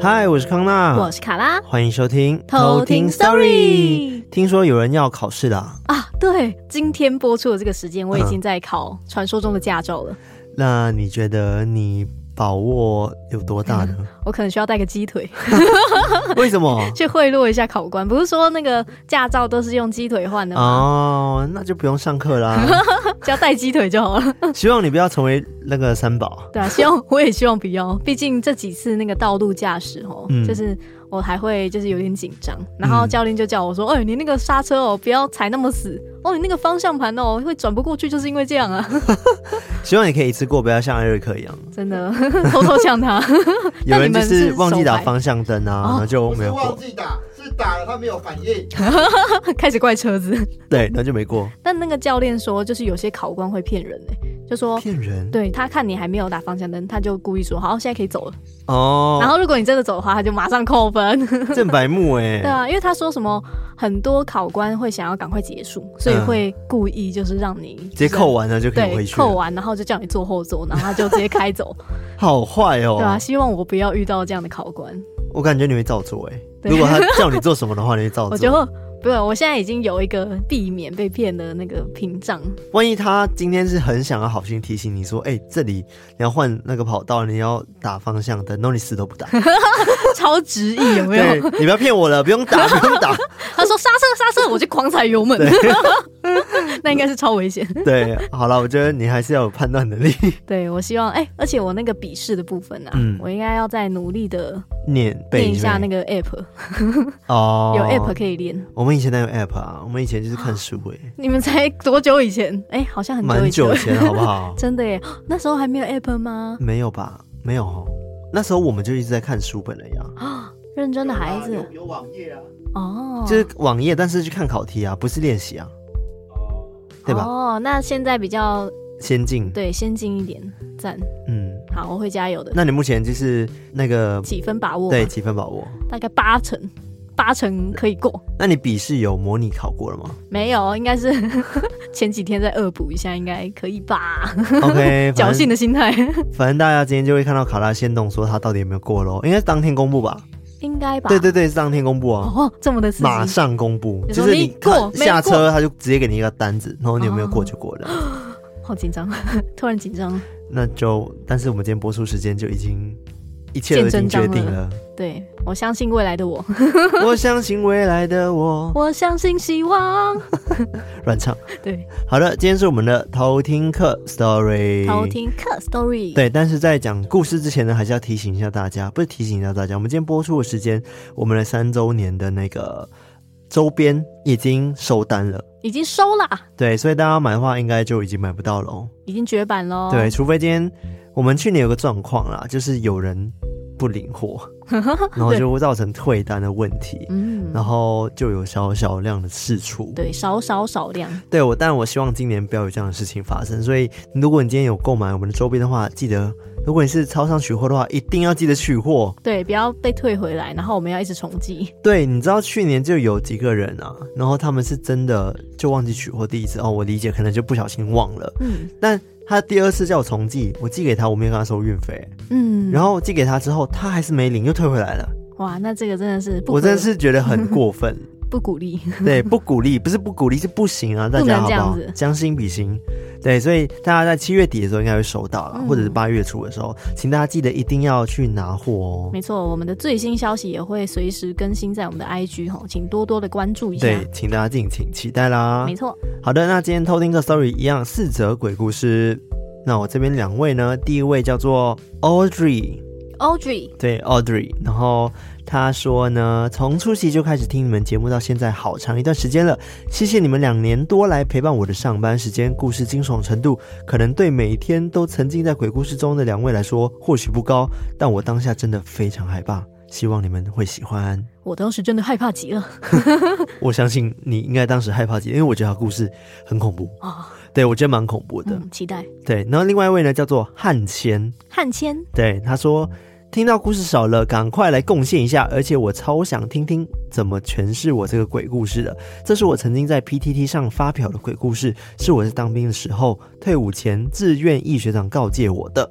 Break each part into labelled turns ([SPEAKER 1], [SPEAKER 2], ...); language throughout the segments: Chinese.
[SPEAKER 1] 嗨，我是康娜，
[SPEAKER 2] 我是卡拉，
[SPEAKER 1] 欢迎收听
[SPEAKER 2] 偷听 Story。
[SPEAKER 1] 听说有人要考试了
[SPEAKER 2] 啊？对，今天播出的这个时间，我已经在考传说中的驾照了。
[SPEAKER 1] 那你觉得你把握有多大呢？
[SPEAKER 2] 我可能需要带个鸡腿。
[SPEAKER 1] 为什么？
[SPEAKER 2] 去贿赂一下考官？不是说那个驾照都是用鸡腿换的吗？
[SPEAKER 1] 哦，那就不用上课啦，
[SPEAKER 2] 只要带鸡腿就好了。
[SPEAKER 1] 希望你不要成为那个三宝。
[SPEAKER 2] 对啊，希望我也希望不要。毕竟这几次那个道路驾驶哦，嗯、就是。我还会就是有点紧张，然后教练就叫我说：“哎、嗯欸，你那个刹车哦，不要踩那么死哦，你那个方向盘哦会转不过去，就是因为这样啊。”
[SPEAKER 1] 希望你可以一次过，不要像艾瑞克一样，
[SPEAKER 2] 真的 偷偷抢他。
[SPEAKER 1] 有人就是忘记打方向灯啊，然后就没有过。
[SPEAKER 3] 忘记打，是打了他没有反应，
[SPEAKER 2] 开始怪车子。
[SPEAKER 1] 对，那就没过。
[SPEAKER 2] 但那个教练说，就是有些考官会骗人呢、欸。就说
[SPEAKER 1] 骗人，
[SPEAKER 2] 对，他看你还没有打方向灯，他就故意说好，现在可以走了
[SPEAKER 1] 哦。
[SPEAKER 2] 然后如果你真的走的话，他就马上扣分。
[SPEAKER 1] 正白目哎。
[SPEAKER 2] 对啊，因为他说什么很多考官会想要赶快结束，所以会故意就是让你
[SPEAKER 1] 直接扣完了就可以回去。
[SPEAKER 2] 扣完然后就叫你坐后座，然后他就直接开走。
[SPEAKER 1] 好坏哦。
[SPEAKER 2] 对啊，希望我不要遇到这样的考官。
[SPEAKER 1] 我感觉你会照做哎。如果他叫你做什么的话，你会照 做。
[SPEAKER 2] 我觉得。不是，我现在已经有一个避免被骗的那个屏障。
[SPEAKER 1] 万一他今天是很想要好心提醒你说，哎、欸，这里你要换那个跑道，你要打方向灯，然后你死都不打，
[SPEAKER 2] 超执意有没有？
[SPEAKER 1] 你不要骗我了，不用打，不用打。
[SPEAKER 2] 他说刹车刹车，我就狂踩油门。那应该是超危险。
[SPEAKER 1] 对，好了，我觉得你还是要有判断能力。
[SPEAKER 2] 对，我希望，哎、欸，而且我那个笔试的部分啊，嗯、我应该要再努力的
[SPEAKER 1] 念
[SPEAKER 2] 念一下那个 app。哦，有 app 可以练。
[SPEAKER 1] 我们以前哪有 app 啊？我们以前就是看书诶。
[SPEAKER 2] 你们才多久以前？哎、欸，好像很久以前。
[SPEAKER 1] 蛮久以前，好不好？
[SPEAKER 2] 真的耶，那时候还没有 app 吗？
[SPEAKER 1] 没有吧？没有哦。那时候我们就一直在看书本了呀。
[SPEAKER 2] 啊，认真的孩子。
[SPEAKER 3] 有，有网页啊。
[SPEAKER 2] 哦。
[SPEAKER 1] 就是网页，但是去看考题啊，不是练习啊。哦对吧？
[SPEAKER 2] 哦，那现在比较
[SPEAKER 1] 先进，
[SPEAKER 2] 对，先进一点，赞。嗯，好，我会加油的。
[SPEAKER 1] 那你目前就是那个
[SPEAKER 2] 几分把握？
[SPEAKER 1] 对，几分把握？
[SPEAKER 2] 大概八成，八成可以过。
[SPEAKER 1] 那你笔试有模拟考过了吗？
[SPEAKER 2] 没有，应该是 前几天再恶补一下，应该可以吧
[SPEAKER 1] ？OK，
[SPEAKER 2] 侥幸的心态。
[SPEAKER 1] 反正大家今天就会看到卡拉先动说他到底有没有过喽？应该是当天公布吧？
[SPEAKER 2] 应该吧？
[SPEAKER 1] 对对对，是当天公布啊！
[SPEAKER 2] 哦，这么的
[SPEAKER 1] 马上公布，就是你
[SPEAKER 2] 过
[SPEAKER 1] 下车，他就直接给你一个单子，然后你有没有过就过了。
[SPEAKER 2] 哦、好紧张，突然紧张。
[SPEAKER 1] 那就，但是我们今天播出时间就已经。一切都已经决定了，了。
[SPEAKER 2] 对，我相信未来的我，
[SPEAKER 1] 我相信未来的我，
[SPEAKER 2] 我相信希望。
[SPEAKER 1] 乱唱。
[SPEAKER 2] 对，
[SPEAKER 1] 好的，今天是我们的偷听课 story，
[SPEAKER 2] 偷听课 story。
[SPEAKER 1] 对，但是在讲故事之前呢，还是要提醒一下大家，不是提醒一下大家，我们今天播出的时间，我们的三周年的那个周边已经收单了，
[SPEAKER 2] 已经收了。
[SPEAKER 1] 对，所以大家买的话，应该就已经买不到了哦，
[SPEAKER 2] 已经绝版了。
[SPEAKER 1] 对，除非今天。我们去年有个状况啦，就是有人不领货，然后就会造成退单的问题，嗯，然后就有小小量的事出，
[SPEAKER 2] 对，少少少量，
[SPEAKER 1] 对我，但我希望今年不要有这样的事情发生。所以，如果你今天有购买我们的周边的话，记得，如果你是超商取货的话，一定要记得取货，
[SPEAKER 2] 对，不要被退回来，然后我们要一直重寄。
[SPEAKER 1] 对，你知道去年就有几个人啊，然后他们是真的就忘记取货，第一次哦，我理解，可能就不小心忘了，嗯，但。他第二次叫我重寄，我寄给他，我没有跟他收运费。嗯，然后寄给他之后，他还是没领，又退回来了。
[SPEAKER 2] 哇，那这个真的是不，
[SPEAKER 1] 我真的是觉得很过分，
[SPEAKER 2] 不鼓励。
[SPEAKER 1] 对，不鼓励，不是不鼓励，是不行啊！大家好不好？将心比心，对，所以大家在七月底的时候应该会收到了，
[SPEAKER 2] 嗯、
[SPEAKER 1] 或者是八月初的时候，请大家记得一定要去拿货哦。
[SPEAKER 2] 没错，我们的最新消息也会随时更新在我们的 IG 哈，请多多的关注一下。
[SPEAKER 1] 对，请大家敬请期待啦。
[SPEAKER 2] 没错。
[SPEAKER 1] 好的，那今天偷听个 story 一样四则鬼故事。那我这边两位呢，第一位叫做 Audrey，Audrey，对 Audrey，然后。他说呢，从初期就开始听你们节目到现在好长一段时间了，谢谢你们两年多来陪伴我的上班时间。故事惊悚程度可能对每天都沉浸在鬼故事中的两位来说或许不高，但我当下真的非常害怕。希望你们会喜欢。
[SPEAKER 2] 我当时真的害怕极了。
[SPEAKER 1] 我相信你应该当时害怕极，因为我觉得他故事很恐怖啊。哦、对，我觉得蛮恐怖的。
[SPEAKER 2] 嗯、期待。
[SPEAKER 1] 对，然后另外一位呢叫做汉千，
[SPEAKER 2] 汉千，
[SPEAKER 1] 对，他说。听到故事少了，赶快来贡献一下！而且我超想听听怎么诠释我这个鬼故事的。这是我曾经在 PTT 上发表的鬼故事，是我在当兵的时候退伍前自愿役学长告诫我的。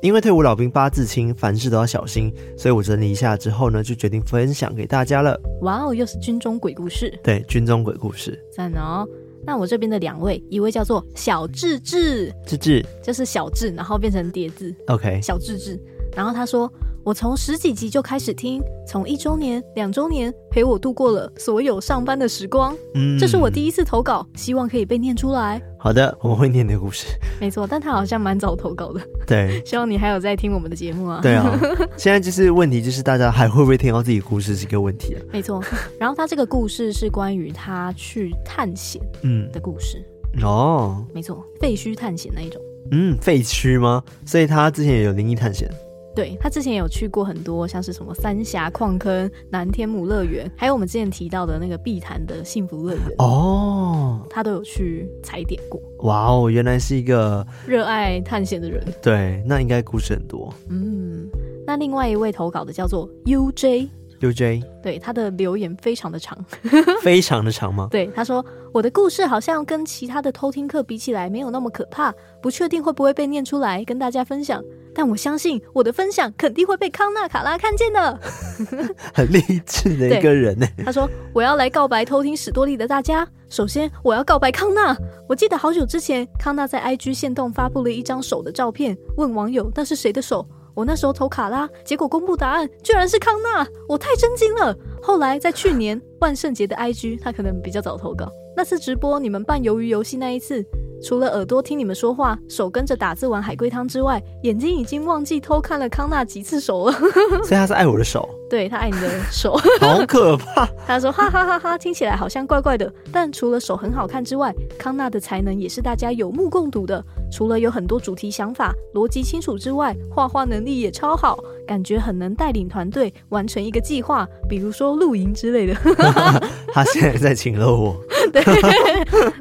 [SPEAKER 1] 因为退伍老兵八字轻，凡事都要小心，所以我整理一下之后呢，就决定分享给大家了。
[SPEAKER 2] 哇哦，又是军中鬼故事！
[SPEAKER 1] 对，军中鬼故事，
[SPEAKER 2] 赞哦！那我这边的两位，一位叫做小智智，
[SPEAKER 1] 智智
[SPEAKER 2] 就是小智，然后变成叠字
[SPEAKER 1] ，OK，
[SPEAKER 2] 小智智。然后他说，我从十几集就开始听，从一周年、两周年陪我度过了所有上班的时光。嗯，这是我第一次投稿，希望可以被念出来。
[SPEAKER 1] 好的，我们会念你的故事。
[SPEAKER 2] 没错，但他好像蛮早投稿的。
[SPEAKER 1] 对，
[SPEAKER 2] 希望你还有在听我们的节目啊。
[SPEAKER 1] 对啊，现在就是问题，就是大家还会不会听到自己故事是一个问题啊。
[SPEAKER 2] 没错，然后他这个故事是关于他去探险嗯的故事。
[SPEAKER 1] 嗯、哦，
[SPEAKER 2] 没错，废墟探险那一种。
[SPEAKER 1] 嗯，废墟吗？所以他之前也有灵异探险。
[SPEAKER 2] 对，他之前有去过很多，像是什么三峡矿坑、南天母乐园，还有我们之前提到的那个碧潭的幸福乐园哦，他都有去踩点过。
[SPEAKER 1] 哇哦，原来是一个
[SPEAKER 2] 热爱探险的人。
[SPEAKER 1] 对，那应该故事很多。
[SPEAKER 2] 嗯，那另外一位投稿的叫做 UJ。
[SPEAKER 1] UJ，
[SPEAKER 2] 对，他的留言非常的长，
[SPEAKER 1] 非常的长吗？
[SPEAKER 2] 对，他说我的故事好像跟其他的偷听课比起来没有那么可怕，不确定会不会被念出来跟大家分享，但我相信我的分享肯定会被康纳卡拉看见的。
[SPEAKER 1] 很励志的一个人呢。
[SPEAKER 2] 他说我要来告白偷听史多利的大家，首先我要告白康纳。我记得好久之前康纳在 IG 线动发布了一张手的照片，问网友那是谁的手？我那时候投卡拉，结果公布答案居然是康纳，我太震惊了。后来在去年万圣节的 IG，他可能比较早投稿。那次直播你们办鱿鱼游戏那一次，除了耳朵听你们说话，手跟着打字玩海龟汤之外，眼睛已经忘记偷看了康纳几次手了。
[SPEAKER 1] 所以他是爱我的手，
[SPEAKER 2] 对，他爱你的手，
[SPEAKER 1] 好可怕。
[SPEAKER 2] 他说哈哈哈哈，听起来好像怪怪的，但除了手很好看之外，康纳的才能也是大家有目共睹的。除了有很多主题想法、逻辑清楚之外，画画能力也超好，感觉很能带领团队完成一个计划，比如说露营之类的。
[SPEAKER 1] 他现在在请了我。
[SPEAKER 2] 对，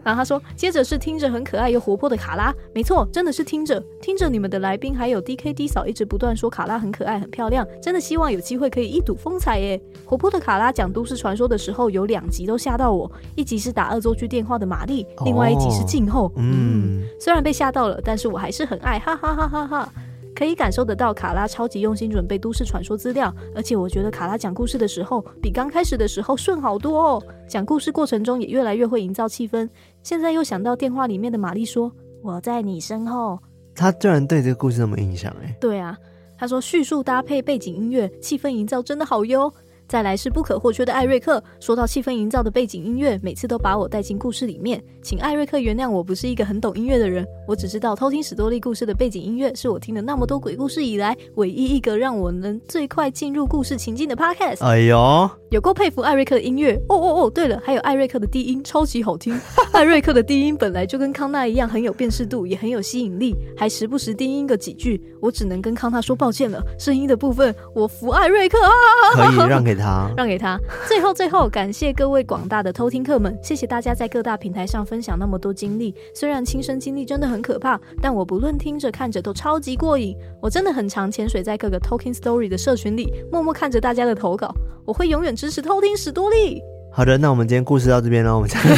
[SPEAKER 2] 然后他说，接着是听着很可爱又活泼的卡拉，没错，真的是听着听着你们的来宾还有 DKD 嫂一直不断说卡拉很可爱很漂亮，真的希望有机会可以一睹风采耶。活泼的卡拉讲都市传说的时候，有两集都吓到我，一集是打恶作剧电话的玛丽，另外一集是静候。嗯，虽然被吓到了，但是我还是很爱，哈哈哈哈哈。可以感受得到卡拉超级用心准备都市传说资料，而且我觉得卡拉讲故事的时候比刚开始的时候顺好多哦。讲故事过程中也越来越会营造气氛。现在又想到电话里面的玛丽说：“我在你身后。”
[SPEAKER 1] 他居然对这个故事那么印象哎。
[SPEAKER 2] 对啊，他说叙述搭配背景音乐，气氛营造真的好优。再来是不可或缺的艾瑞克。说到气氛营造的背景音乐，每次都把我带进故事里面。请艾瑞克原谅我不是一个很懂音乐的人，我只知道偷听史多利故事的背景音乐是我听了那么多鬼故事以来唯一一个让我能最快进入故事情境的 podcast。
[SPEAKER 1] 哎呦，
[SPEAKER 2] 有够佩服艾瑞克的音乐哦哦哦！对了，还有艾瑞克的低音超级好听。艾瑞克的低音本来就跟康纳一样很有辨识度，也很有吸引力，还时不时低音个几句。我只能跟康纳说抱歉了，声音的部分我服艾瑞克啊！
[SPEAKER 1] 可以让给。他
[SPEAKER 2] 让给他。最后，最后，感谢各位广大的偷听客们，谢谢大家在各大平台上分享那么多经历。虽然亲身经历真的很可怕，但我不论听着看着都超级过瘾。我真的很常潜水在各个 Talking Story 的社群里，默默看着大家的投稿。我会永远支持偷听史多利。
[SPEAKER 1] 好的，那我们今天故事到这边了。我们讲，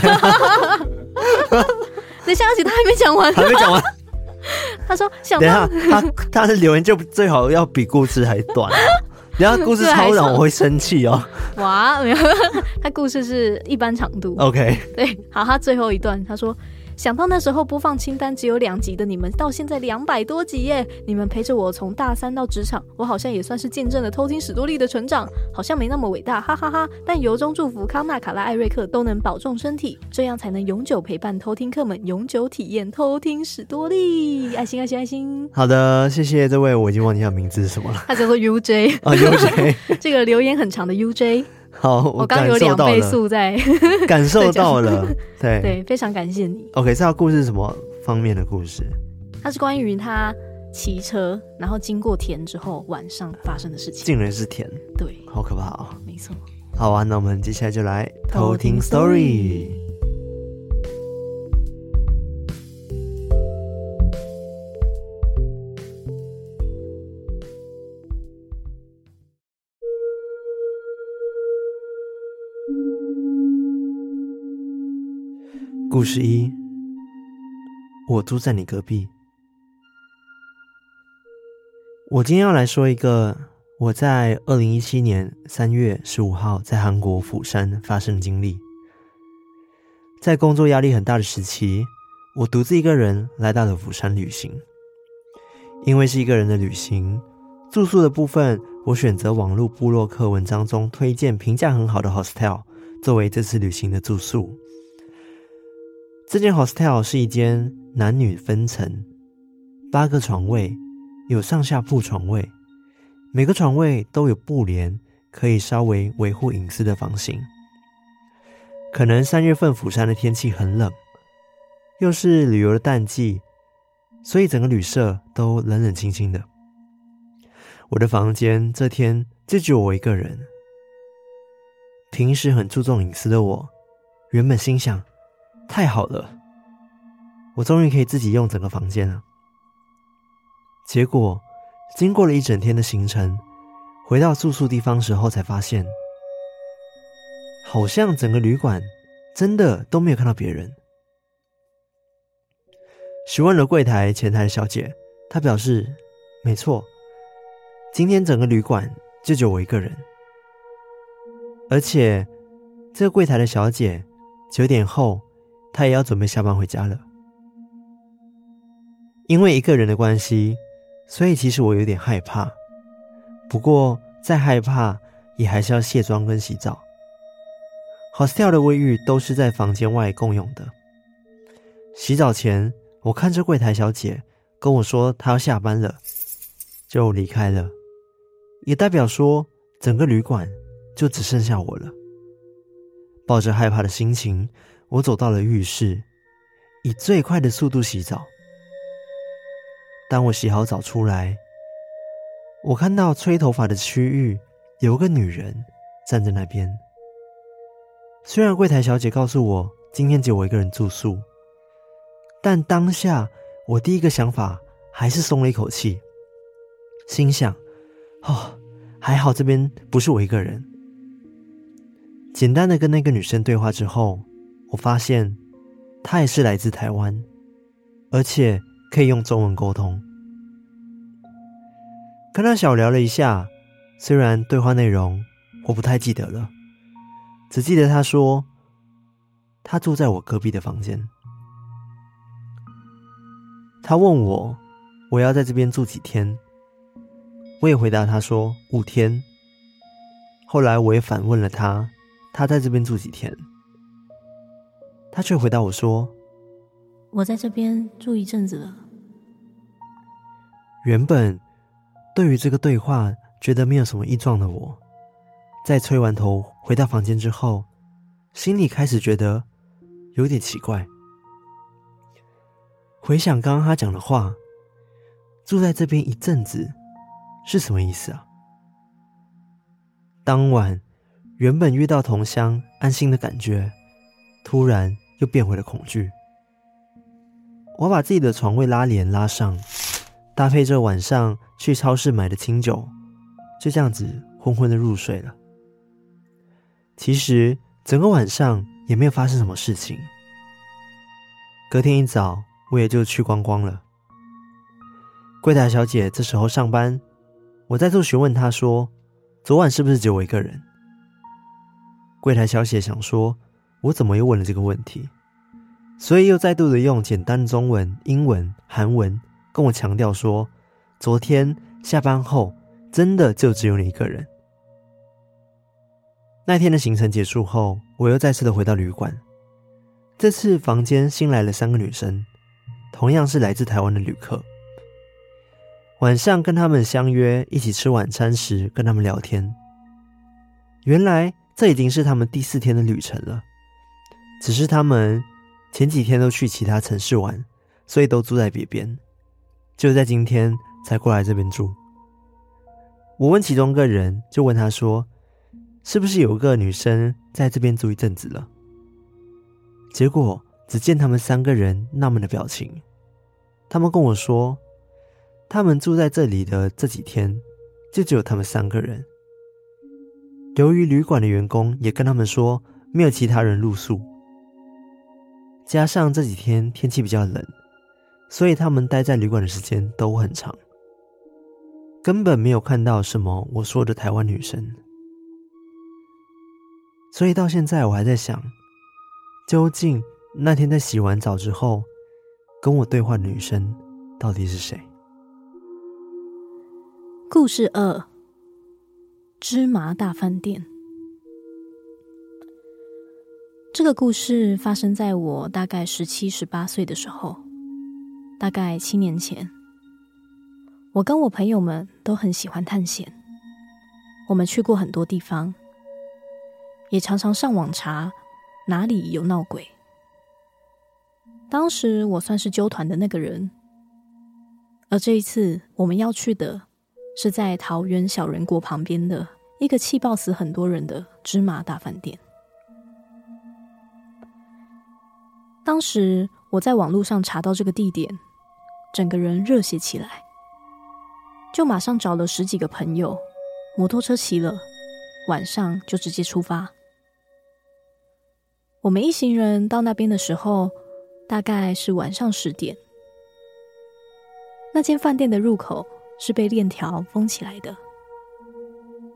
[SPEAKER 2] 等下，而且他还没讲完，
[SPEAKER 1] 还没讲完。
[SPEAKER 2] 他说：“想
[SPEAKER 1] 等一下，他 他的留言就最好要比故事还短。”然后故事超长，我会生气哦。
[SPEAKER 2] 哇，没有，他故事是一般长度。
[SPEAKER 1] OK，
[SPEAKER 2] 对，好，他最后一段他说：“想到那时候播放清单只有两集的你们，到现在两百多集耶！你们陪着我从大三到职场，我好像也算是见证了偷听史多利的成长，好像没那么伟大，哈哈哈哈！但由衷祝福康纳、卡拉、艾瑞克都能保重身体，这样才能永久陪伴偷听客们，永久体验偷听史多利。爱心，爱心，爱心。
[SPEAKER 1] 好的，谢谢这位，我已经忘记他名字是什么了。
[SPEAKER 2] 他叫做 UJ
[SPEAKER 1] 啊，UJ，
[SPEAKER 2] 这个留言很长的 UJ。
[SPEAKER 1] 好，
[SPEAKER 2] 我刚有两倍速在
[SPEAKER 1] 感受到了，对
[SPEAKER 2] 对，非常感谢你。
[SPEAKER 1] OK，这条故事是什么方面的故事？
[SPEAKER 2] 它是关于他骑车，然后经过田之后晚上发生的事情。
[SPEAKER 1] 竟然是田，
[SPEAKER 2] 对，
[SPEAKER 1] 好可怕哦。
[SPEAKER 2] 没错。
[SPEAKER 1] 好啊，那我们接下来就来偷听 story。故事一，我住在你隔壁。我今天要来说一个我在二零一七年三月十五号在韩国釜山发生的经历。在工作压力很大的时期，我独自一个人来到了釜山旅行。因为是一个人的旅行，住宿的部分我选择网络部落客文章中推荐评价很好的 hostel 作为这次旅行的住宿。这间 hostel 是一间男女分层，八个床位，有上下铺床位，每个床位都有布帘，可以稍微维护隐私的房型。可能三月份釜山的天气很冷，又是旅游的淡季，所以整个旅社都冷冷清清的。我的房间这天就只有我一个人。平时很注重隐私的我，原本心想，太好了，我终于可以自己用整个房间了。结果，经过了一整天的行程，回到住宿地方时候才发现，好像整个旅馆真的都没有看到别人。询问了柜台前台的小姐，她表示，没错，今天整个旅馆就只有我一个人，而且这个柜台的小姐九点后。他也要准备下班回家了，因为一个人的关系，所以其实我有点害怕。不过再害怕，也还是要卸妆跟洗澡。hostel 的卫浴都是在房间外共用的。洗澡前，我看着柜台小姐跟我说她要下班了，就离开了，也代表说整个旅馆就只剩下我了。抱着害怕的心情。我走到了浴室，以最快的速度洗澡。当我洗好澡出来，我看到吹头发的区域有个女人站在那边。虽然柜台小姐告诉我今天只有我一个人住宿，但当下我第一个想法还是松了一口气，心想：哦，还好这边不是我一个人。简单的跟那个女生对话之后。我发现他也是来自台湾，而且可以用中文沟通。跟他小聊了一下，虽然对话内容我不太记得了，只记得他说他住在我隔壁的房间。他问我我要在这边住几天，我也回答他说五天。后来我也反问了他，他在这边住几天？他却回答我说：“
[SPEAKER 2] 我在这边住一阵子了。”
[SPEAKER 1] 原本对于这个对话觉得没有什么异状的我，在吹完头回到房间之后，心里开始觉得有点奇怪。回想刚刚他讲的话，住在这边一阵子是什么意思啊？当晚原本遇到同乡安心的感觉，突然。又变回了恐惧。我把自己的床位拉帘拉上，搭配着晚上去超市买的清酒，就这样子昏昏的入睡了。其实整个晚上也没有发生什么事情。隔天一早，我也就去光光了。柜台小姐这时候上班，我再度询问她说：“昨晚是不是只有我一个人？”柜台小姐想说。我怎么又问了这个问题？所以又再度的用简单的中文、英文、韩文跟我强调说，昨天下班后真的就只有你一个人。那天的行程结束后，我又再次的回到旅馆。这次房间新来了三个女生，同样是来自台湾的旅客。晚上跟他们相约一起吃晚餐时，跟他们聊天。原来这已经是他们第四天的旅程了，只是他们前几天都去其他城市玩，所以都住在别边，就在今天才过来这边住。我问其中一个人，就问他说：“是不是有个女生在这边住一阵子了？”结果只见他们三个人纳闷的表情。他们跟我说，他们住在这里的这几天，就只有他们三个人。由于旅馆的员工也跟他们说，没有其他人露宿，加上这几天天气比较冷，所以他们待在旅馆的时间都很长，根本没有看到什么我说的台湾女生。所以到现在我还在想。究竟那天在洗完澡之后跟我对话的女生到底是谁？
[SPEAKER 2] 故事二：芝麻大饭店。这个故事发生在我大概十七、十八岁的时候，大概七年前。我跟我朋友们都很喜欢探险，我们去过很多地方，也常常上网查。哪里有闹鬼？当时我算是揪团的那个人，而这一次我们要去的是在桃园小人国旁边的一个气爆死很多人的芝麻大饭店。当时我在网络上查到这个地点，整个人热血起来，就马上找了十几个朋友，摩托车骑了，晚上就直接出发。我们一行人到那边的时候，大概是晚上十点。那间饭店的入口是被链条封起来的，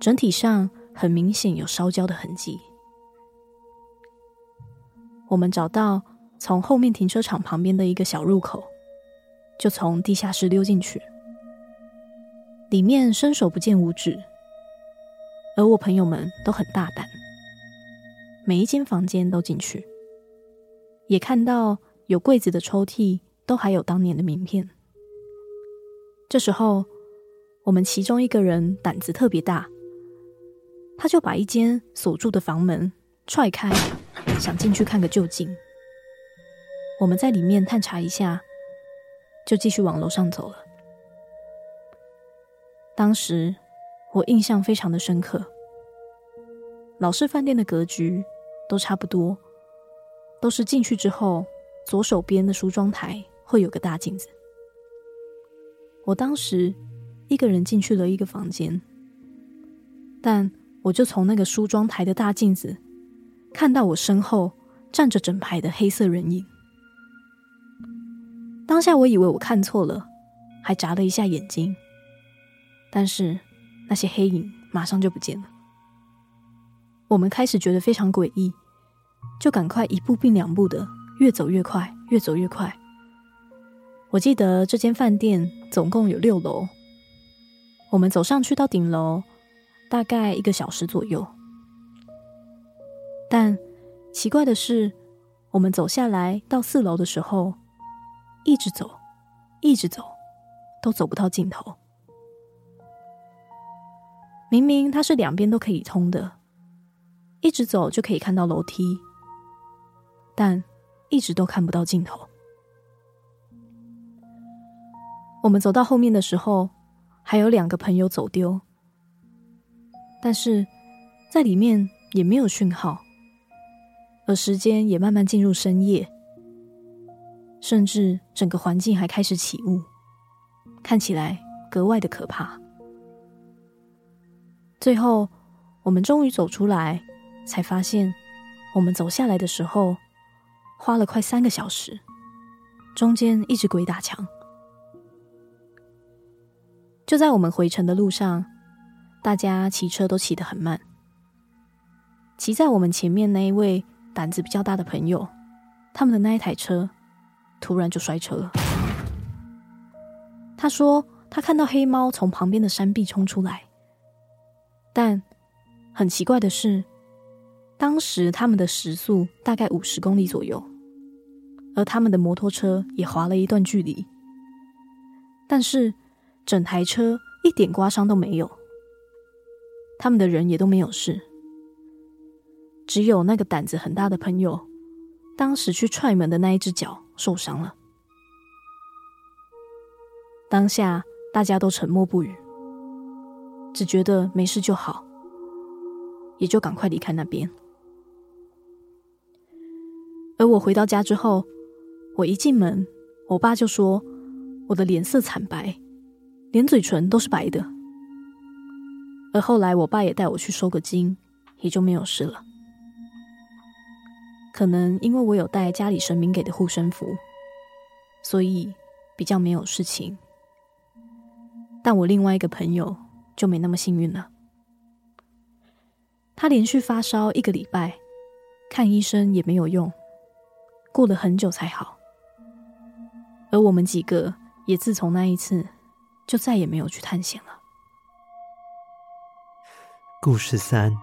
[SPEAKER 2] 整体上很明显有烧焦的痕迹。我们找到从后面停车场旁边的一个小入口，就从地下室溜进去。里面伸手不见五指，而我朋友们都很大胆。每一间房间都进去，也看到有柜子的抽屉都还有当年的名片。这时候，我们其中一个人胆子特别大，他就把一间锁住的房门踹开，想进去看个究竟。我们在里面探查一下，就继续往楼上走了。当时我印象非常的深刻。老式饭店的格局都差不多，都是进去之后，左手边的梳妆台会有个大镜子。我当时一个人进去了一个房间，但我就从那个梳妆台的大镜子看到我身后站着整排的黑色人影。当下我以为我看错了，还眨了一下眼睛，但是那些黑影马上就不见了。我们开始觉得非常诡异，就赶快一步并两步的越走越快，越走越快。我记得这间饭店总共有六楼，我们走上去到顶楼，大概一个小时左右。但奇怪的是，我们走下来到四楼的时候，一直走，一直走，都走不到尽头。明明它是两边都可以通的。一直走就可以看到楼梯，但一直都看不到尽头。我们走到后面的时候，还有两个朋友走丢，但是在里面也没有讯号，而时间也慢慢进入深夜，甚至整个环境还开始起雾，看起来格外的可怕。最后，我们终于走出来。才发现，我们走下来的时候，花了快三个小时，中间一直鬼打墙。就在我们回程的路上，大家骑车都骑得很慢。骑在我们前面那一位胆子比较大的朋友，他们的那一台车突然就摔车。他说他看到黑猫从旁边的山壁冲出来，但很奇怪的是，当时他们的时速大概五十公里左右，而他们的摩托车也滑了一段距离，但是整台车一点刮伤都没有，他们的人也都没有事，只有那个胆子很大的朋友，当时去踹门的那一只脚受伤了。当下大家都沉默不语，只觉得没事就好，也就赶快离开那边。而我回到家之后，我一进门，我爸就说我的脸色惨白，连嘴唇都是白的。而后来我爸也带我去收个惊，也就没有事了。可能因为我有带家里神明给的护身符，所以比较没有事情。但我另外一个朋友就没那么幸运了，他连续发烧一个礼拜，看医生也没有用。过了很久才好，而我们几个也自从那一次就再也没有去探险了。
[SPEAKER 1] 故事三：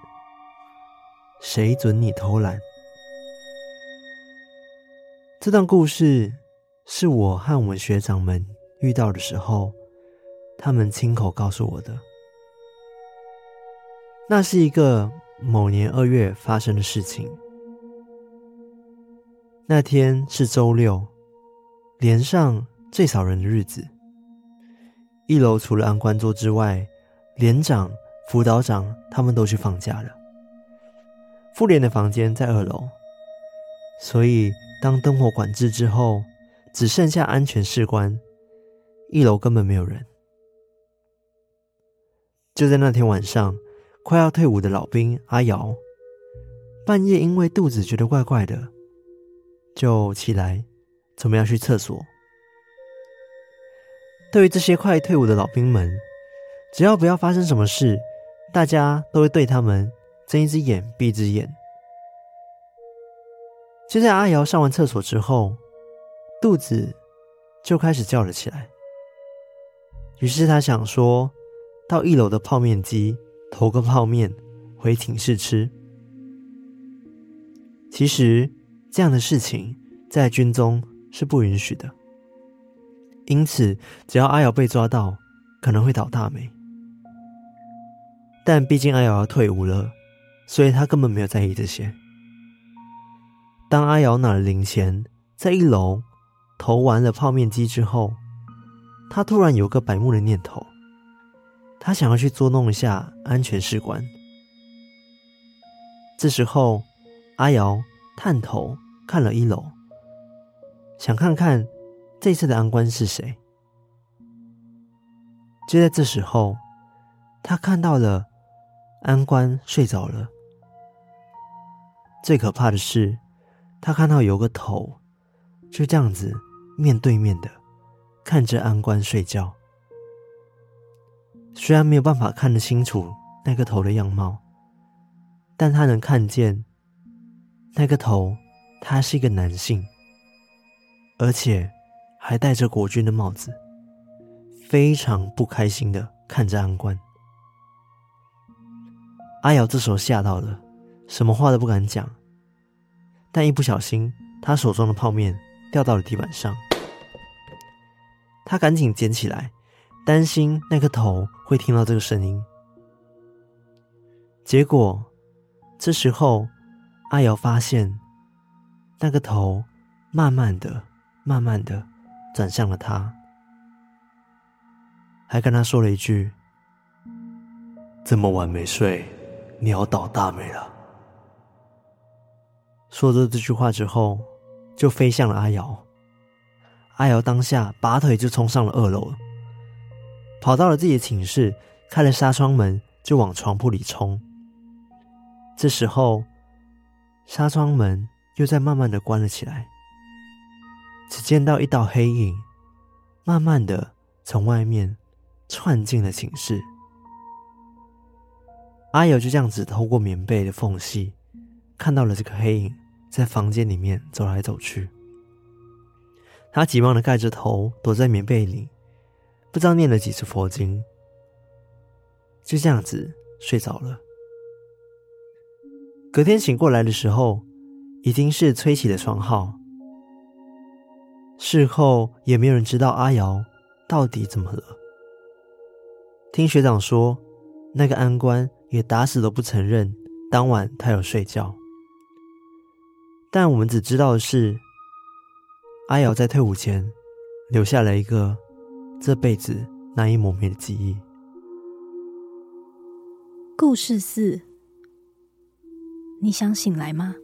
[SPEAKER 1] 谁准你偷懒？这段故事是我和我们学长们遇到的时候，他们亲口告诉我的。那是一个某年二月发生的事情。那天是周六，连上最少人的日子。一楼除了安官座之外，连长、辅导长他们都去放假了。副连的房间在二楼，所以当灯火管制之后，只剩下安全士官，一楼根本没有人。就在那天晚上，快要退伍的老兵阿瑶，半夜因为肚子觉得怪怪的。就起来，准备要去厕所。对于这些快退伍的老兵们，只要不要发生什么事，大家都会对他们睁一只眼闭一只眼。就在阿瑶上完厕所之后，肚子就开始叫了起来。于是他想说，到一楼的泡面机投个泡面回寝室吃。其实。这样的事情在军中是不允许的，因此只要阿瑶被抓到，可能会倒大霉。但毕竟阿瑶要退伍了，所以他根本没有在意这些。当阿瑶拿了零钱，在一楼投完了泡面机之后，他突然有个白目的念头，他想要去捉弄一下安全士官。这时候，阿瑶。探头看了一楼，想看看这次的安官是谁。就在这时候，他看到了安官睡着了。最可怕的是，他看到有个头就这样子面对面的看着安官睡觉。虽然没有办法看得清楚那个头的样貌，但他能看见。那个头，他是一个男性，而且还戴着国军的帽子，非常不开心的看着安官。阿瑶这时候吓到了，什么话都不敢讲，但一不小心，他手中的泡面掉到了地板上，他赶紧捡起来，担心那个头会听到这个声音。结果这时候。阿瑶发现，那个头慢慢的、慢慢的转向了他，还跟他说了一句：“这么晚没睡，你要倒大霉了。”说着这句话之后，就飞向了阿瑶。阿瑶当下拔腿就冲上了二楼，跑到了自己的寝室，开了纱窗门就往床铺里冲。这时候。纱窗门又在慢慢的关了起来，只见到一道黑影，慢慢的从外面窜进了寝室。阿瑶就这样子透过棉被的缝隙，看到了这个黑影在房间里面走来走去。他急忙的盖着头，躲在棉被里，不知道念了几次佛经，就这样子睡着了。隔天醒过来的时候，已经是催起的床号。事后也没有人知道阿瑶到底怎么了。听学长说，那个安官也打死都不承认当晚他有睡觉。但我们只知道的是，阿瑶在退伍前留下了一个这辈子难以磨灭的记忆。
[SPEAKER 2] 故事四：你想醒来吗？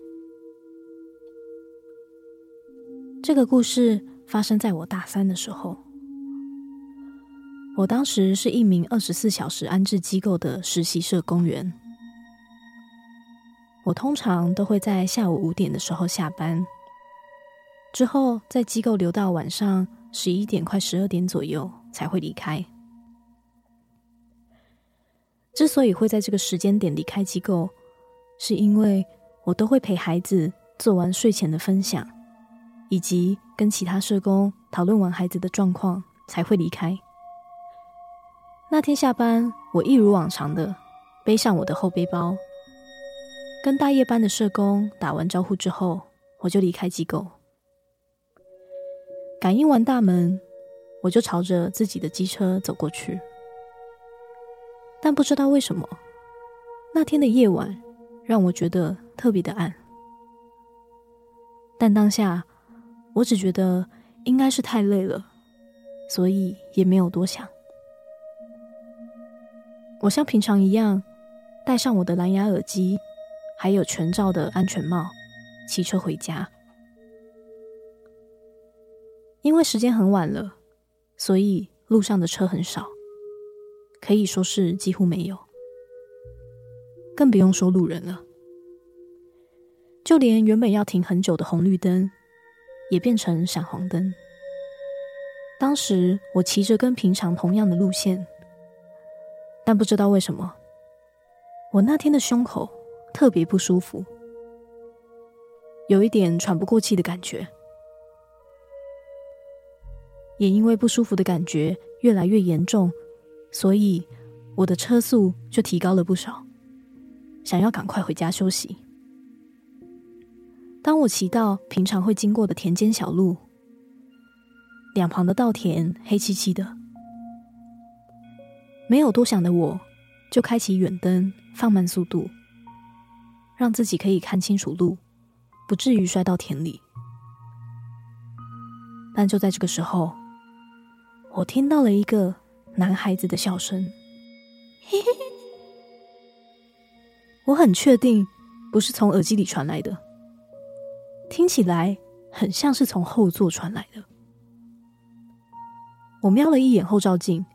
[SPEAKER 2] 这个故事发生在我大三的时候。我当时是一名二十四小时安置机构的实习社工员。我通常都会在下午五点的时候下班，之后在机构留到晚上十一点快十二点左右才会离开。之所以会在这个时间点离开机构，是因为我都会陪孩子做完睡前的分享。以及跟其他社工讨论完孩子的状况，才会离开。那天下班，我一如往常的背上我的后背包，跟大夜班的社工打完招呼之后，我就离开机构。感应完大门，我就朝着自己的机车走过去。但不知道为什么，那天的夜晚让我觉得特别的暗。但当下，我只觉得应该是太累了，所以也没有多想。我像平常一样，戴上我的蓝牙耳机，还有全罩的安全帽，骑车回家。因为时间很晚了，所以路上的车很少，可以说是几乎没有，更不用说路人了。就连原本要停很久的红绿灯，也变成闪黄灯。当时我骑着跟平常同样的路线，但不知道为什么，我那天的胸口特别不舒服，有一点喘不过气的感觉。也因为不舒服的感觉越来越严重，所以我的车速就提高了不少，想要赶快回家休息。当我骑到平常会经过的田间小路，两旁的稻田黑漆漆的，没有多想的我，就开启远灯，放慢速度，让自己可以看清楚路，不至于摔到田里。但就在这个时候，我听到了一个男孩子的笑声，我很确定不是从耳机里传来的。听起来很像是从后座传来的。我瞄了一眼后照镜，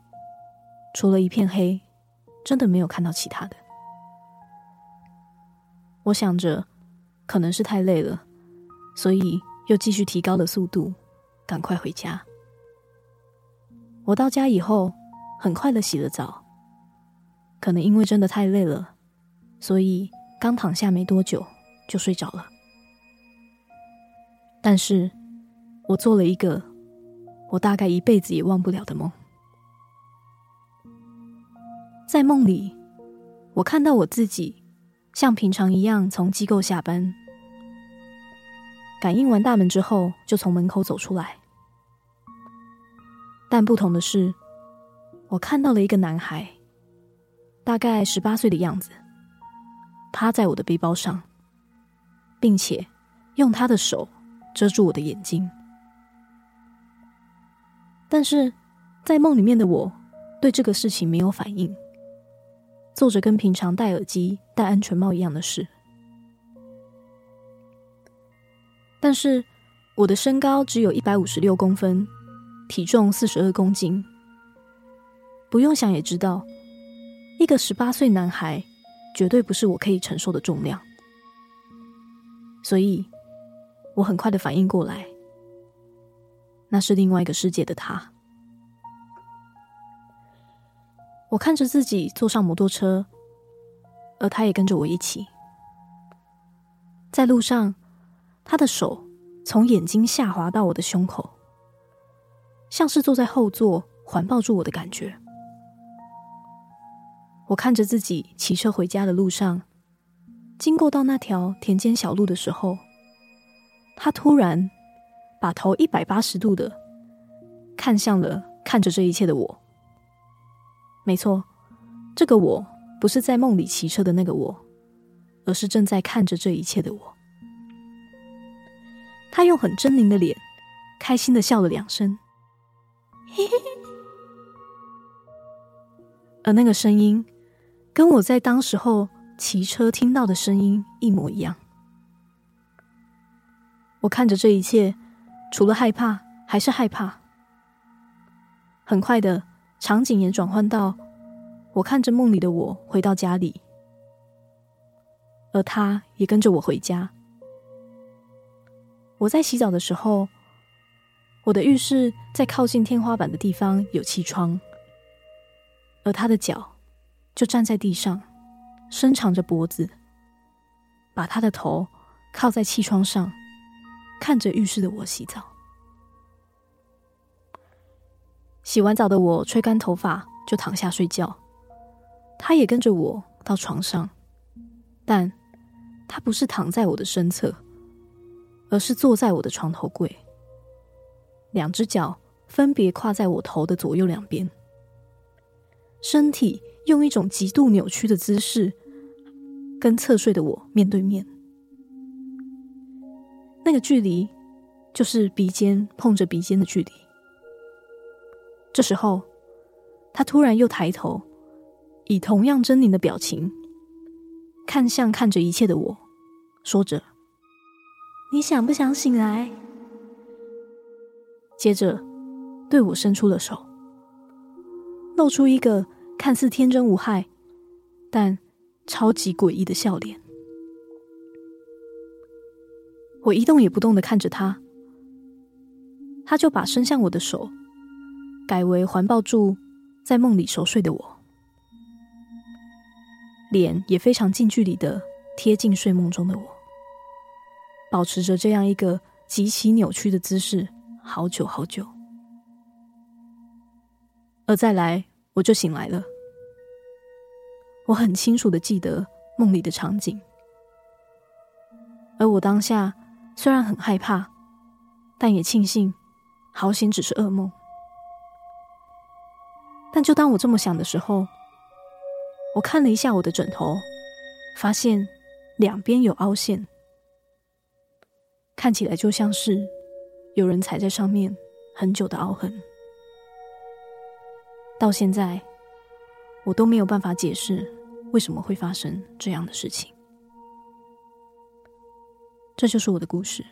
[SPEAKER 2] 除了一片黑，真的没有看到其他的。我想着，可能是太累了，所以又继续提高了速度，赶快回家。我到家以后，很快的洗了澡。可能因为真的太累了，所以刚躺下没多久就睡着了。但是，我做了一个我大概一辈子也忘不了的梦。在梦里，我看到我自己像平常一样从机构下班，感应完大门之后，就从门口走出来。但不同的是，我看到了一个男孩，大概十八岁的样子，趴在我的背包上，并且用他的手。遮住我的眼睛，但是在梦里面的我对这个事情没有反应，做着跟平常戴耳机、戴安全帽一样的事。但是我的身高只有一百五十六公分，体重四十二公斤，不用想也知道，一个十八岁男孩绝对不是我可以承受的重量，所以。我很快的反应过来，那是另外一个世界的他。我看着自己坐上摩托车，而他也跟着我一起。在路上，他的手从眼睛下滑到我的胸口，像是坐在后座环抱住我的感觉。我看着自己骑车回家的路上，经过到那条田间小路的时候，他突然把头一百八十度的看向了看着这一切的我。没错，这个我不是在梦里骑车的那个我，而是正在看着这一切的我。他用很狰狞的脸，开心的笑了两声，嘿嘿，而那个声音。跟我在当时候骑车听到的声音一模一样。我看着这一切，除了害怕，还是害怕。很快的，场景也转换到我看着梦里的我回到家里，而他也跟着我回家。我在洗澡的时候，我的浴室在靠近天花板的地方有气窗，而他的脚。就站在地上，伸长着脖子，把他的头靠在气窗上，看着浴室的我洗澡。洗完澡的我吹干头发，就躺下睡觉。他也跟着我到床上，但他不是躺在我的身侧，而是坐在我的床头柜，两只脚分别跨在我头的左右两边，身体。用一种极度扭曲的姿势，跟侧睡的我面对面，那个距离就是鼻尖碰着鼻尖的距离。这时候，他突然又抬头，以同样狰狞的表情看向看着一切的我，说着：“你想不想醒来？”接着对我伸出了手，露出一个。看似天真无害，但超级诡异的笑脸。我一动也不动的看着他，他就把伸向我的手改为环抱住在梦里熟睡的我，脸也非常近距离的贴近睡梦中的我，保持着这样一个极其扭曲的姿势，好久好久。而再来。我就醒来了，我很清楚的记得梦里的场景，而我当下虽然很害怕，但也庆幸，好险只是噩梦。但就当我这么想的时候，我看了一下我的枕头，发现两边有凹陷，看起来就像是有人踩在上面很久的凹痕。到现在，我都没有办法解释为什么会发生这样的事情。这就是我的故事。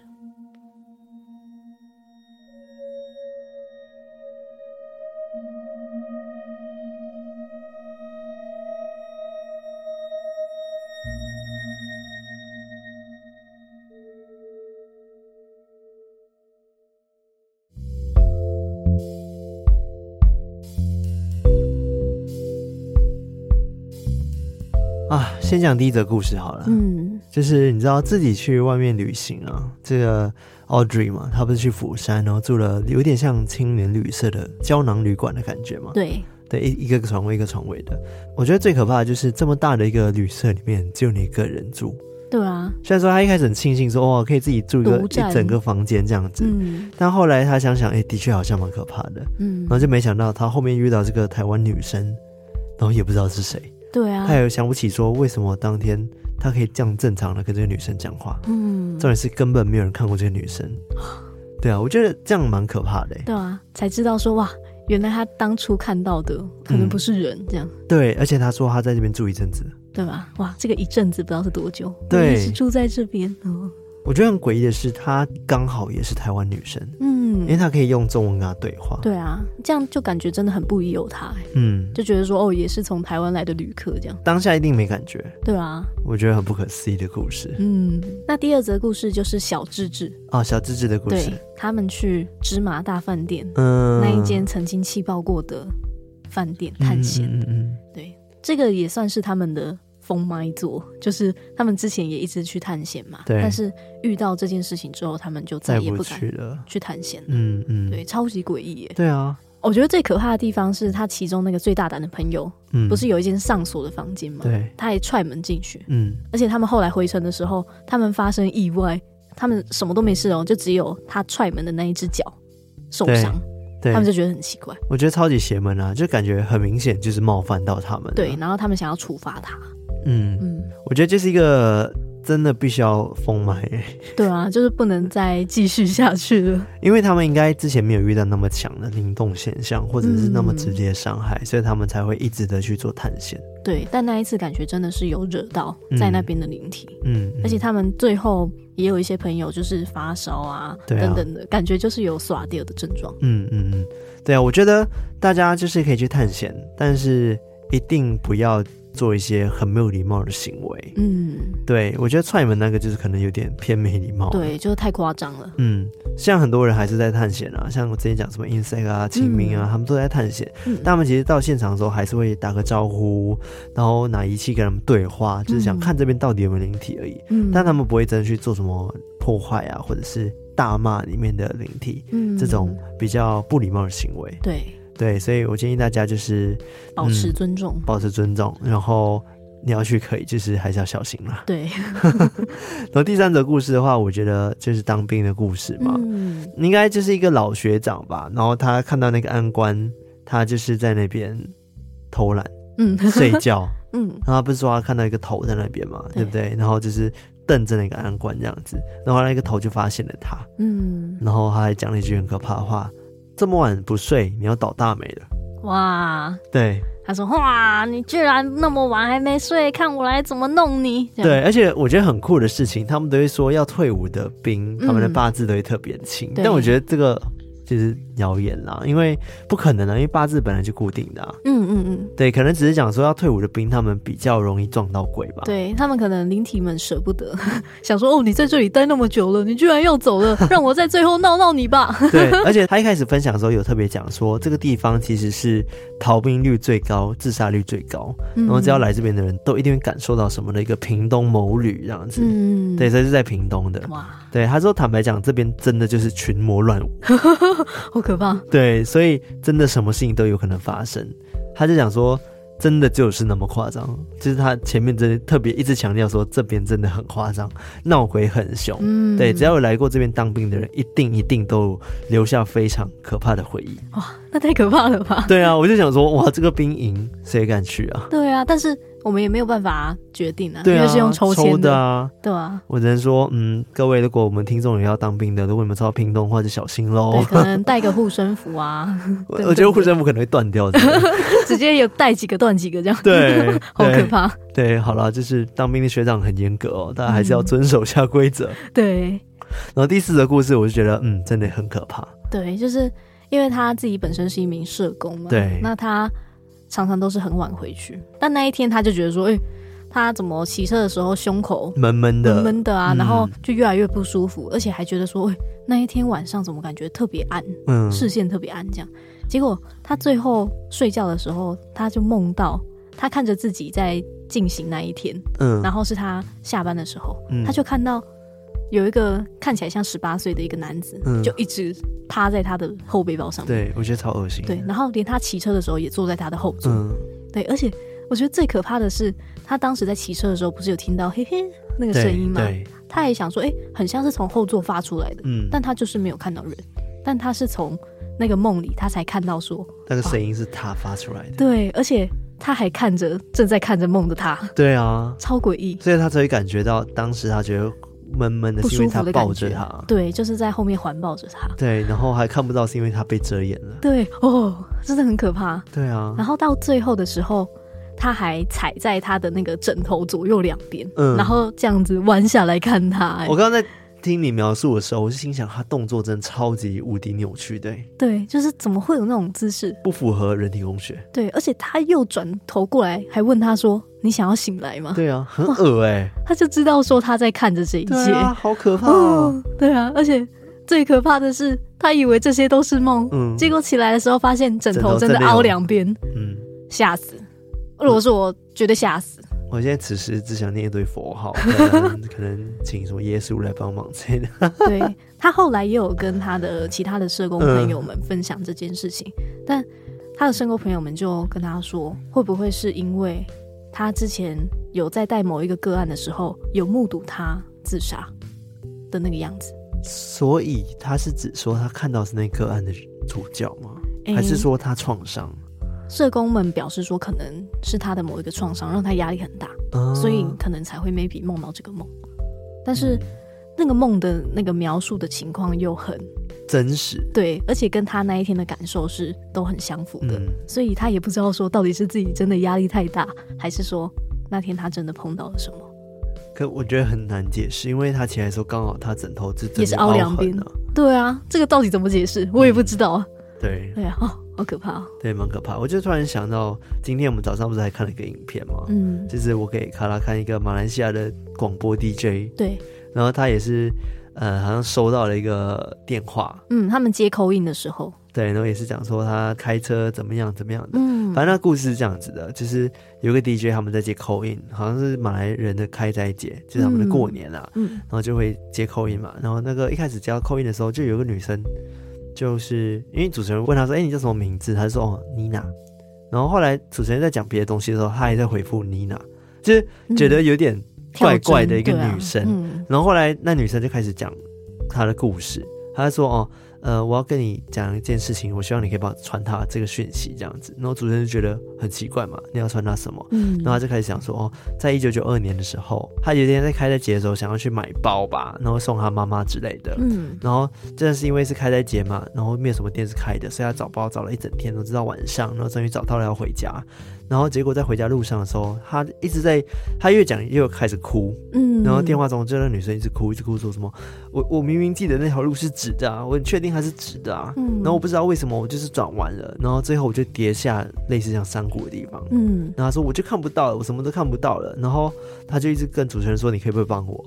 [SPEAKER 1] 先讲第一则故事好了。嗯，就是你知道自己去外面旅行啊，这个 Audrey 嘛，他不是去釜山，然后住了有点像青年旅社的胶囊旅馆的感觉嘛。
[SPEAKER 2] 对，
[SPEAKER 1] 对，一一个床位一个床位的。我觉得最可怕的就是这么大的一个旅社里面只有你一个人住。
[SPEAKER 2] 对啊，
[SPEAKER 1] 虽然说他一开始很庆幸说哇可以自己住一个一整个房间这样子，嗯，但后来他想想，哎，的确好像蛮可怕的。嗯，然后就没想到他后面遇到这个台湾女生，然后也不知道是谁。
[SPEAKER 2] 对啊，
[SPEAKER 1] 他也想不起说为什么当天他可以这样正常的跟这个女生讲话。嗯，重点是根本没有人看过这个女生。对啊，我觉得这样蛮可怕的。对
[SPEAKER 2] 啊，才知道说哇，原来他当初看到的可能不是人这样。
[SPEAKER 1] 嗯，对，而且他说他在这边住一阵子，
[SPEAKER 2] 对吧？哇，这个一阵子不知道是多久。
[SPEAKER 1] 对，
[SPEAKER 2] 一直住在这边。哦，
[SPEAKER 1] 我觉得很诡异的是，她刚好也是台湾女生。嗯。因为她可以用中文跟她对话，
[SPEAKER 2] 对啊，这样就感觉真的很不疑有他，嗯，就觉得说哦，也是从台湾来的旅客这样，
[SPEAKER 1] 当下一定没感觉，
[SPEAKER 2] 对啊，
[SPEAKER 1] 我觉得很不可思议的故事，
[SPEAKER 2] 嗯，那第二则故事就是小智智。
[SPEAKER 1] 哦，小智智的故事，
[SPEAKER 2] 对，他们去芝麻大饭店，嗯，那一间曾经气爆过的饭店探险，嗯嗯，嗯，对，这个也算是他们的封麦座，就是他们之前也一直去探险嘛，
[SPEAKER 1] 对。
[SPEAKER 2] 但是遇到这件事情之后，他们就再也不敢去探险了。
[SPEAKER 1] 嗯嗯，
[SPEAKER 2] 对，超级诡异耶。
[SPEAKER 1] 对啊，
[SPEAKER 2] 我觉得最可怕的地方是他其中那个最大胆的朋友，嗯，不是有一间上锁的房间吗？
[SPEAKER 1] 对，
[SPEAKER 2] 他还踹门进去，
[SPEAKER 1] 嗯，
[SPEAKER 2] 而且他们后来回程的时候，他们发生意外，他们什么都没事哦，就只有他踹门的那一只脚受伤。
[SPEAKER 1] 对，
[SPEAKER 2] 他们就觉得很奇怪，
[SPEAKER 1] 我觉得超级邪门啊，就感觉很明显就是冒犯到他们。
[SPEAKER 2] 对，然后他们想要处罚他。
[SPEAKER 1] 嗯嗯，我觉得这是一个真的必须要封麦。
[SPEAKER 2] 对啊，就是不能再继续下去了。
[SPEAKER 1] 因为他们应该之前没有遇到那么强的灵动现象，或者是那么直接伤害，嗯，所以他们才会一直的去做探险。
[SPEAKER 2] 对，但那一次感觉真的是有惹到在那边的灵体。
[SPEAKER 1] 嗯，
[SPEAKER 2] 而且他们最后。也有一些朋友就是发烧啊，啊等等的感觉，就是有耍掉的症状。
[SPEAKER 1] 嗯嗯嗯，对啊，我觉得大家就是可以去探险，但是一定不要做一些很没有礼貌的行为。
[SPEAKER 2] 嗯，
[SPEAKER 1] 对，我觉得踹门那个就是可能有点偏没礼貌。
[SPEAKER 2] 对，就是太夸张了。
[SPEAKER 1] 嗯，像很多人还是在探险啊，像我之前讲什么 insect 啊、清明啊、嗯，他们都在探险。嗯，但他们其实到现场的时候还是会打个招呼，然后拿仪器跟他们对话，就是想看这边到底有没有灵体而已。嗯，但他们不会真的去做什么破坏啊，或者是大骂里面的灵体。嗯，这种比较不礼貌的行为。
[SPEAKER 2] 对。
[SPEAKER 1] 对，所以我建议大家就是
[SPEAKER 2] 保持尊重，
[SPEAKER 1] 嗯，保持尊重。然后你要去可以，就是还是要小心啦。
[SPEAKER 2] 对。
[SPEAKER 1] 然后第三则故事的话，我觉得就是当兵的故事嘛。嗯。应该就是一个老学长吧，然后他看到那个安官，他就是在那边偷懒，嗯，睡觉，嗯。然后他不是说他看到一个头在那边嘛，对不对？然后就是瞪着那个安官这样子，然后那个头就发现了他，嗯。然后他还讲了一句很可怕的话。这么晚不睡，你要倒大霉了！
[SPEAKER 2] 哇，
[SPEAKER 1] 对，
[SPEAKER 2] 他说：“哇，你居然那么晚还没睡，看我来怎么弄你！”
[SPEAKER 1] 对，而且我觉得很酷的事情，他们都会说要退伍的兵，他们的八字都会特别轻，嗯，但我觉得这个。就是谣言啦，因为不可能的，因为八字本来就固定的啊。
[SPEAKER 2] 嗯嗯嗯，
[SPEAKER 1] 对，可能只是讲说要退伍的兵，他们比较容易撞到鬼吧。
[SPEAKER 2] 对，他们可能灵体们舍不得，想说哦，你在这里待那么久了，你居然要走了，让我在最后闹闹你吧。
[SPEAKER 1] 对，而且他一开始分享的时候有特别讲说，这个地方其实是逃兵率最高、自杀率最高，嗯，然后只要来这边的人都一定会感受到什么的一个屏东某旅这样子。嗯，对，这是在屏东的。哇，对，他说坦白讲，这边真的就是群魔乱舞。
[SPEAKER 2] 好可怕！
[SPEAKER 1] 对，所以真的什么事情都有可能发生。他就讲说，真的就是那么夸张。就是他前面真的特别一直强调说，这边真的很夸张，闹鬼很凶。嗯，对，只要有来过这边当兵的人，一定一定都留下非常可怕的回忆。
[SPEAKER 2] 哇，那太可怕了吧？
[SPEAKER 1] 对啊，我就想说，哇，这个兵营谁敢去啊？
[SPEAKER 2] 对啊，但是。我们也没有办法决定啊，对啊，因为是用抽签的，的啊，对啊。
[SPEAKER 1] 我只能说，嗯，各位，如果我们听众也要当兵的，如果你们抽到屏东，或者小心喽，
[SPEAKER 2] 可能 带个护身符啊。
[SPEAKER 1] 我我觉得护身符可能会断掉的，
[SPEAKER 2] 直接有带几个断几个这样，
[SPEAKER 1] 对，
[SPEAKER 2] 好可怕。
[SPEAKER 1] 对，好了，就是当兵的学长很严格哦，大家还是要遵守下规则。
[SPEAKER 2] 对。
[SPEAKER 1] 然后第四个故事，我就觉得，嗯，真的很可怕。
[SPEAKER 2] 对，就是因为他自己本身是一名社工嘛，
[SPEAKER 1] 对，
[SPEAKER 2] 那他。常常都是很晚回去，但那一天他就觉得说，哎、欸，他怎么骑车的时候胸口闷闷的，闷闷的啊、嗯，然后就越来越不舒服，而且还觉得说，哎、欸，那一天晚上怎么感觉特别暗，嗯，视线特别暗，这样。结果他最后睡觉的时候，他就梦到他看着自己在进行那一天，嗯，然后是他下班的时候，嗯、他就看到。有一个看起来像十八岁的一个男子，嗯，就一直趴在他的后背包上面。
[SPEAKER 1] 对，我觉得超恶心。
[SPEAKER 2] 对，然后连他骑车的时候也坐在他的后座。
[SPEAKER 1] 嗯，对，
[SPEAKER 2] 而且我觉得最可怕的是，他当时在骑车的时候，不是有听到嘿嘿那个声音吗？对，他也想说，哎、欸，很像是从后座发出来的。嗯，但他就是没有看到人，但他是从那个梦里，他才看到说
[SPEAKER 1] 那个声音是他发出来的。
[SPEAKER 2] 对，而且他还看着正在看着梦的他。
[SPEAKER 1] 对啊，
[SPEAKER 2] 超诡异。
[SPEAKER 1] 所以他才会感觉到当时他觉得。闷闷的，是因为他抱着他，
[SPEAKER 2] 对，就是在后面环抱着他，
[SPEAKER 1] 对，然后还看不到，是因为他被遮掩了，
[SPEAKER 2] 对，哦，真的很可怕，
[SPEAKER 1] 对啊，
[SPEAKER 2] 然后到最后的时候，他还踩在他的那个枕头左右两边，嗯，然后这样子弯下来看他，
[SPEAKER 1] 我刚刚在。听你描述的时候，我就心想，他动作真的超级无敌扭曲，对，
[SPEAKER 2] 对，就是怎么会有那种姿势，
[SPEAKER 1] 不符合人体工学，
[SPEAKER 2] 对，而且他又转头过来，还问他说：“你想要醒来吗？”
[SPEAKER 1] 对啊，很恶哎、欸，
[SPEAKER 2] 他就知道说他在看着这一切，
[SPEAKER 1] 啊、好可怕、哦。
[SPEAKER 2] 哦，对啊，而且最可怕的是，他以为这些都是梦，嗯，结果起来的时候发现枕头真的凹两边，嗯，吓死，如果是我，绝对吓死。
[SPEAKER 1] 我现在此时只想念一堆佛号，可能可能请什么耶稣来帮忙之类的。
[SPEAKER 2] 对，他后来也有跟他的其他的社工朋友们分享这件事情，嗯、但他的社工朋友们就跟他说，会不会是因为他之前有在带某一个个案的时候，有目睹他自杀的那个样子？
[SPEAKER 1] 所以他是指说他看到是那个案的主角吗？欸、还是说他创伤？
[SPEAKER 2] 社工们表示说，可能是他的某一个创伤让他压力很大，哦、所以可能才会 maybe 梦到这个梦。但是、嗯、那个梦的那个描述的情况又很
[SPEAKER 1] 真实，
[SPEAKER 2] 对，而且跟他那一天的感受是都很相符的，嗯、所以他也不知道说到底是自己真的压力太大，还是说那天他真的碰到了什么。
[SPEAKER 1] 可我觉得很难解释，因为他起来的时候刚好他枕头是
[SPEAKER 2] 也是凹两边，对啊，这个到底怎么解释，我也不知道啊。
[SPEAKER 1] 对，
[SPEAKER 2] 对啊。好可怕。哦！
[SPEAKER 1] 对，蛮可怕。我就突然想到，今天我们早上不是还看了一个影片吗？嗯，就是我给卡拉看一个马来西亚的广播 DJ，
[SPEAKER 2] 对，
[SPEAKER 1] 然后他也是，呃，好像收到了一个电话，
[SPEAKER 2] 嗯，他们接 call in 的时候，
[SPEAKER 1] 对，然后也是讲说他开车怎么样怎么样的，嗯，反正那故事是这样子的，就是有个 DJ 他们在接 call in，好像是马来人的开斋节，就是他们的过年啊，嗯，然后就会接 call in 嘛，然后那个一开始接 call in 的时候，就有个女生。就是因为主持人问他说：“哎、欸，你叫什么名字？”他就说：“哦，妮娜。”然后后来主持人在讲别的东西的时候，他还在回复妮娜，就是觉得有点怪怪的一个女生。嗯啊嗯、然后后来那女生就开始讲她的故事，她说：“哦。”呃，我要跟你讲一件事情，我希望你可以帮我传达这个讯息，这样子。然后主持人就觉得很奇怪嘛，你要传达什么？嗯，然后他就开始想说，哦，在一九九二年的时候，他有一天在开斋节的时候想要去买包吧，然后送他妈妈之类的。嗯，然后真的是因为是开斋节嘛，然后没有什么店是开的，所以他找包找了一整天，都直到晚上，然后终于找到了要回家。然后结果在回家路上的时候，他一直在，他越讲越开始哭，嗯，然后电话中就那女生一直哭，一直哭说什么，我我明明记得那条路是直的啊，我很确定它是直的啊，嗯，然后我不知道为什么我就是转弯了，然后最后我就跌下类似像山谷的地方，嗯，然后他说我就看不到了，我什么都看不到了，然后他就一直跟主持人说，你可以不可以帮我？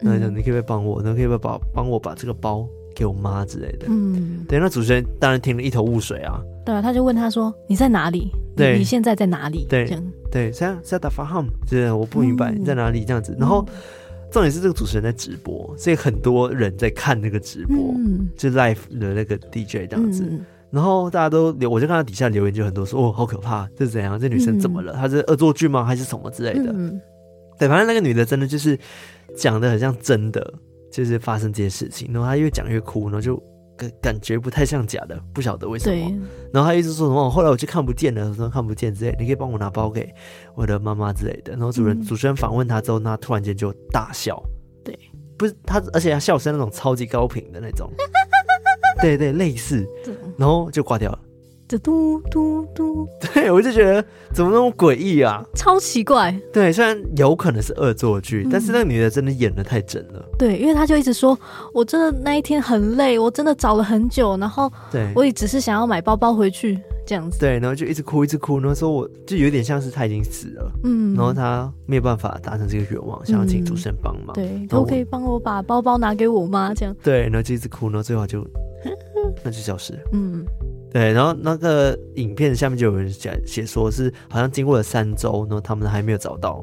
[SPEAKER 1] 那你可以不可以帮我？那可以不可以把帮我把这个包给我妈之类的？嗯，对，那主持人当然听了一头雾水啊。
[SPEAKER 2] 对啊，他就问他说：“你在哪里？对你，现在在哪里？”
[SPEAKER 1] 对，对，现在打发号，对，我不明白你在哪里这样子。嗯、然后重点是这个主持人在直播，所以很多人在看那个直播，嗯、就 live 的那个 DJ 这样子。嗯、然后大家都留，我就看到底下留言就很多说：“哦，好可怕，这是怎样？这女生怎么了？她是恶作剧吗？还是什么之类的？”嗯、对，反正那个女的真的就是讲的很像真的，就是发生这些事情。然后她越讲越哭，然后就。感感觉不太像假的，不晓得为什么。然后他一直说什么，后来我就看不见了，说看不见之类，你可以帮我拿包给我的妈妈之类的。然后主人、嗯、主持人访问他之后，他突然间就大笑。
[SPEAKER 2] 对，
[SPEAKER 1] 不是他，而且他笑声那种超级高频的那种。对对，类似。然后就挂掉了。
[SPEAKER 2] 嘟嘟嘟，
[SPEAKER 1] 对，我就觉得怎么那么诡异啊，
[SPEAKER 2] 超奇怪。
[SPEAKER 1] 对，虽然有可能是恶作剧，嗯、但是那个女的真的演的太真了。
[SPEAKER 2] 对，因为她就一直说，我真的那一天很累，我真的找了很久，然后对，我也只是想要买包包回去这样子。
[SPEAKER 1] 对，然后就一直哭，一直哭，然后说我就有点像是她已经死了，嗯，然后她没有办法达成这个愿望，想要请主持人帮忙，
[SPEAKER 2] 对，都可以帮我把包包拿给我妈这样。
[SPEAKER 1] 对，然后就一直哭，然后最后就 那就消失了，嗯。对，然后那个影片下面就有人写写说是好像经过了三周，然后他们还没有找到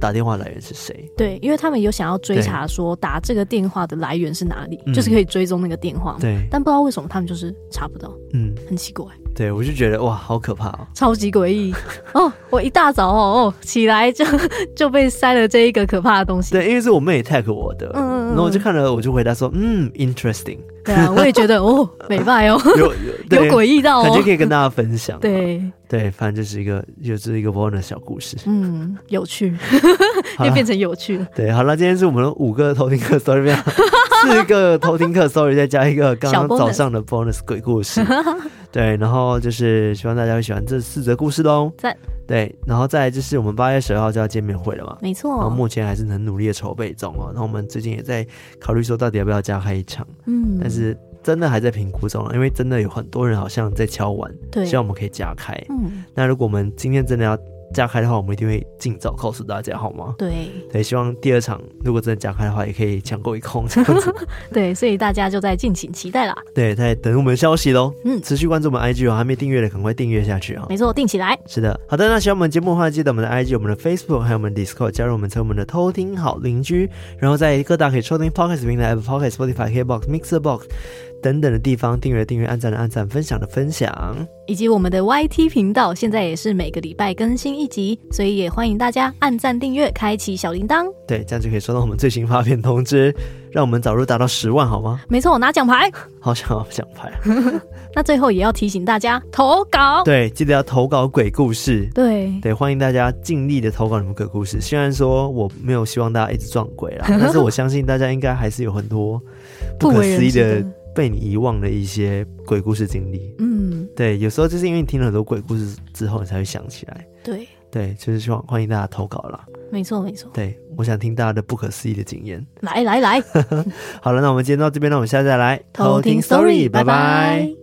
[SPEAKER 1] 打电话来源是谁。
[SPEAKER 2] 对，因为他们有想要追查说打这个电话的来源是哪里，就是可以追踪那个电话嘛。对，但不知道为什么他们就是查不到，嗯，很奇怪。
[SPEAKER 1] 对，我就觉得哇，好可怕哦，
[SPEAKER 2] 超级诡异 哦！我一大早哦哦起来就 就被塞了这一个可怕的东西。
[SPEAKER 1] 对，因为是我妹 tag 我的，嗯，嗯，嗯，然后我就看了，我就回答说，嗯，interesting。
[SPEAKER 2] 对啊，我也觉得哦，美败哦，有有有诡异到哦，
[SPEAKER 1] 感觉可以跟大家分享。
[SPEAKER 2] 对
[SPEAKER 1] 对，反正就是一个就是一个 bonus 小故事，
[SPEAKER 2] 嗯，有趣，又变成有趣了。
[SPEAKER 1] 对，好了，今天是我们的五个头听客 story，四个偷听课 story，再加一个 刚刚早上的 bonus 鬼故事。对，然后就是希望大家会喜欢这四则故事喽。赞。对，然后再来就是我们八月十二号就要见面会了嘛。
[SPEAKER 2] 没错。
[SPEAKER 1] 然后目前还是很努力的筹备中哦。然后我们最近也在考虑说，到底要不要加开一场。嗯。但是真的还在评估中，因为真的有很多人好像在敲碗，对，希望我们可以加开。嗯。那如果我们今天真的要加开的话，我们一定会尽早告诉大家，好吗？
[SPEAKER 2] 对
[SPEAKER 1] 对，希望第二场如果真的加开的话，也可以抢购一空这样子。
[SPEAKER 2] 对，所以大家就在敬请期待啦。
[SPEAKER 1] 对，在等我们的消息喽。嗯，持续关注我们 IG 哦，还没订阅的赶快订阅下去啊。
[SPEAKER 2] 没错，订起来。
[SPEAKER 1] 是的，好的。那喜欢我们节目的话，记得我们的 IG、我们的 Facebook 还有我们 Discord，加入我们成为我们的偷听好邻居。然后在各大可以收听 Podcast 平台，Apple Podcast、Spotify、KBox、Mixer Box。等等的地方，订阅订阅，按赞的按赞，分享的分享，
[SPEAKER 2] 以及我们的 YT 频道，现在也是每个礼拜更新一集，所以也欢迎大家按赞订阅，开启小铃铛，
[SPEAKER 1] 对，这样就可以收到我们最新发片通知，让我们早日达到十万，好吗？
[SPEAKER 2] 没错，我拿奖牌，
[SPEAKER 1] 好想要奖牌。
[SPEAKER 2] 那最后也要提醒大家投稿，
[SPEAKER 1] 对，记得要投稿鬼故事，
[SPEAKER 2] 对
[SPEAKER 1] 对，欢迎大家尽力的投稿你们鬼故事。虽然说我没有希望大家一直撞鬼啦，但是我相信大家应该还是有很多不可思议的。被你遗忘的一些鬼故事经历，嗯，对，有时候就是因为你听了很多鬼故事之后，你才会想起来。
[SPEAKER 2] 对，
[SPEAKER 1] 对，就是希望欢迎大家投稿啦。
[SPEAKER 2] 没错，没错。
[SPEAKER 1] 对，我想听大家的不可思议的经验。
[SPEAKER 2] 来来来，
[SPEAKER 1] 好了，那我们今天到这边，那我们下次再来偷听 story，拜拜。拜拜。